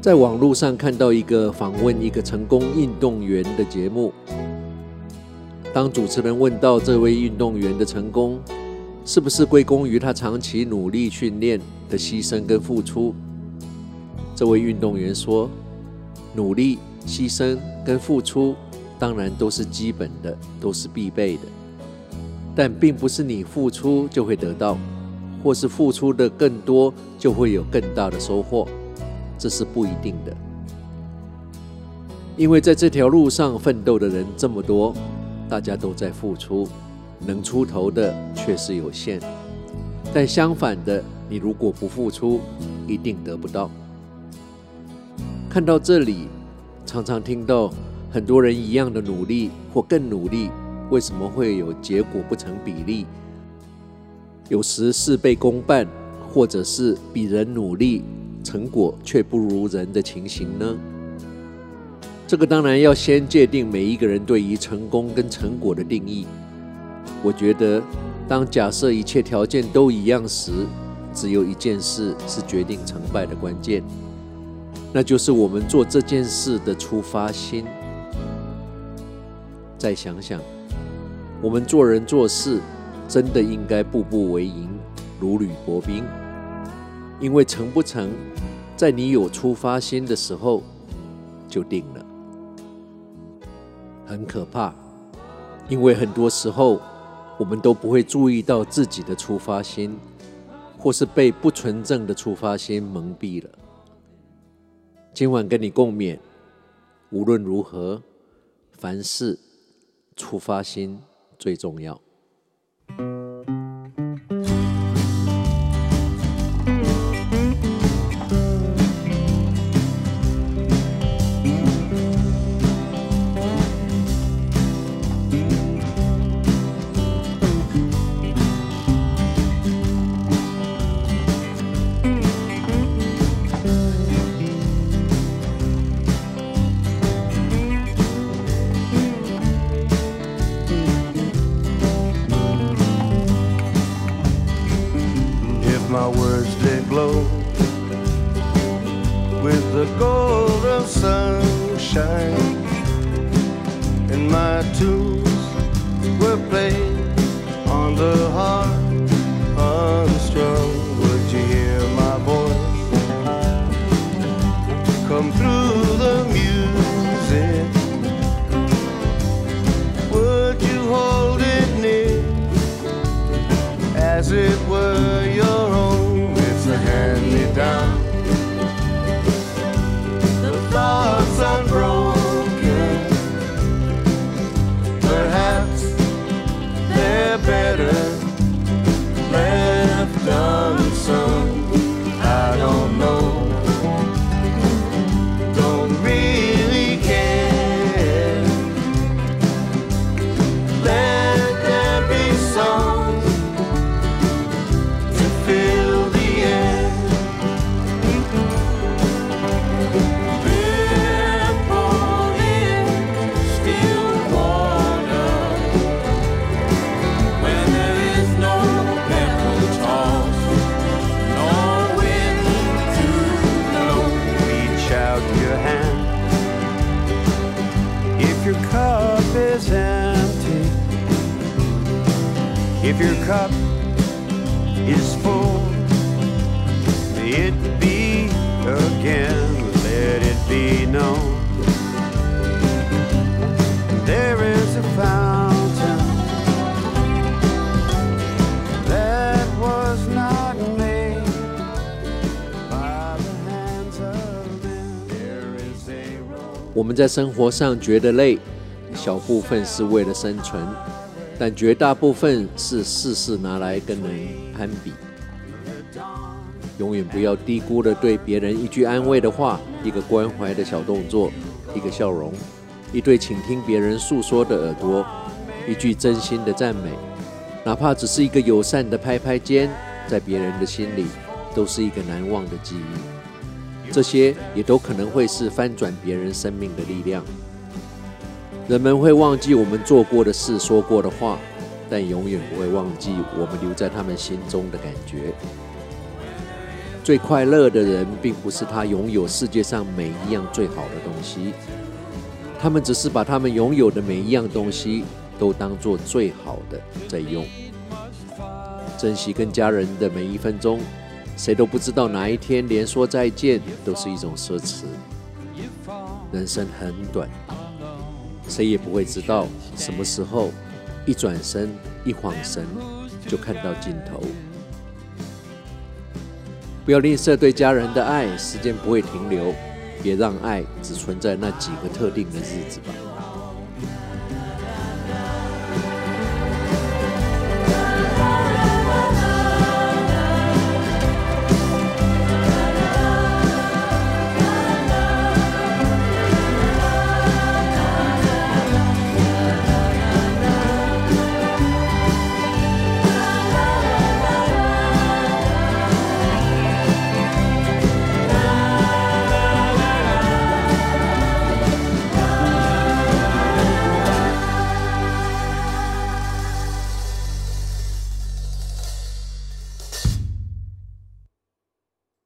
在网络上看到一个访问一个成功运动员的节目，当主持人问到这位运动员的成功是不是归功于他长期努力训练的牺牲跟付出，这位运动员说：“努力、牺牲跟付出当然都是基本的，都是必备的。”但并不是你付出就会得到，或是付出的更多就会有更大的收获，这是不一定的。因为在这条路上奋斗的人这么多，大家都在付出，能出头的确实有限。但相反的，你如果不付出，一定得不到。看到这里，常常听到很多人一样的努力或更努力。为什么会有结果不成比例？有时事倍功半，或者是比人努力，成果却不如人的情形呢？这个当然要先界定每一个人对于成功跟成果的定义。我觉得，当假设一切条件都一样时，只有一件事是决定成败的关键，那就是我们做这件事的出发心。再想想。我们做人做事，真的应该步步为营，如履薄冰。因为成不成，在你有出发心的时候就定了。很可怕，因为很多时候我们都不会注意到自己的出发心，或是被不纯正的出发心蒙蔽了。今晚跟你共勉，无论如何，凡事出发心。最重要。with the gold of sunshine. And my tunes were played on the harp unstrung. Would you hear my voice come through the music? Would you hold it near as it If your cup is full, it be again, let it be known. There is a fountain that was not made by the hands of men. There is a road. 我们在生活上觉得累，小部分是为了生存。 但绝大部分是事事拿来跟人攀比，永远不要低估了对别人一句安慰的话、一个关怀的小动作、一个笑容、一对倾听别人诉说的耳朵、一句真心的赞美，哪怕只是一个友善的拍拍肩，在别人的心里都是一个难忘的记忆。这些也都可能会是翻转别人生命的力量。人们会忘记我们做过的事、说过的话，但永远不会忘记我们留在他们心中的感觉。最快乐的人，并不是他拥有世界上每一样最好的东西，他们只是把他们拥有的每一样东西都当做最好的在用。珍惜跟家人的每一分钟，谁都不知道哪一天连说再见都是一种奢侈。人生很短，谁也不会知道什么时候一转身、一晃神就看到尽头。不要吝啬对家人的爱，时间不会停留，别让爱只存在那几个特定的日子吧。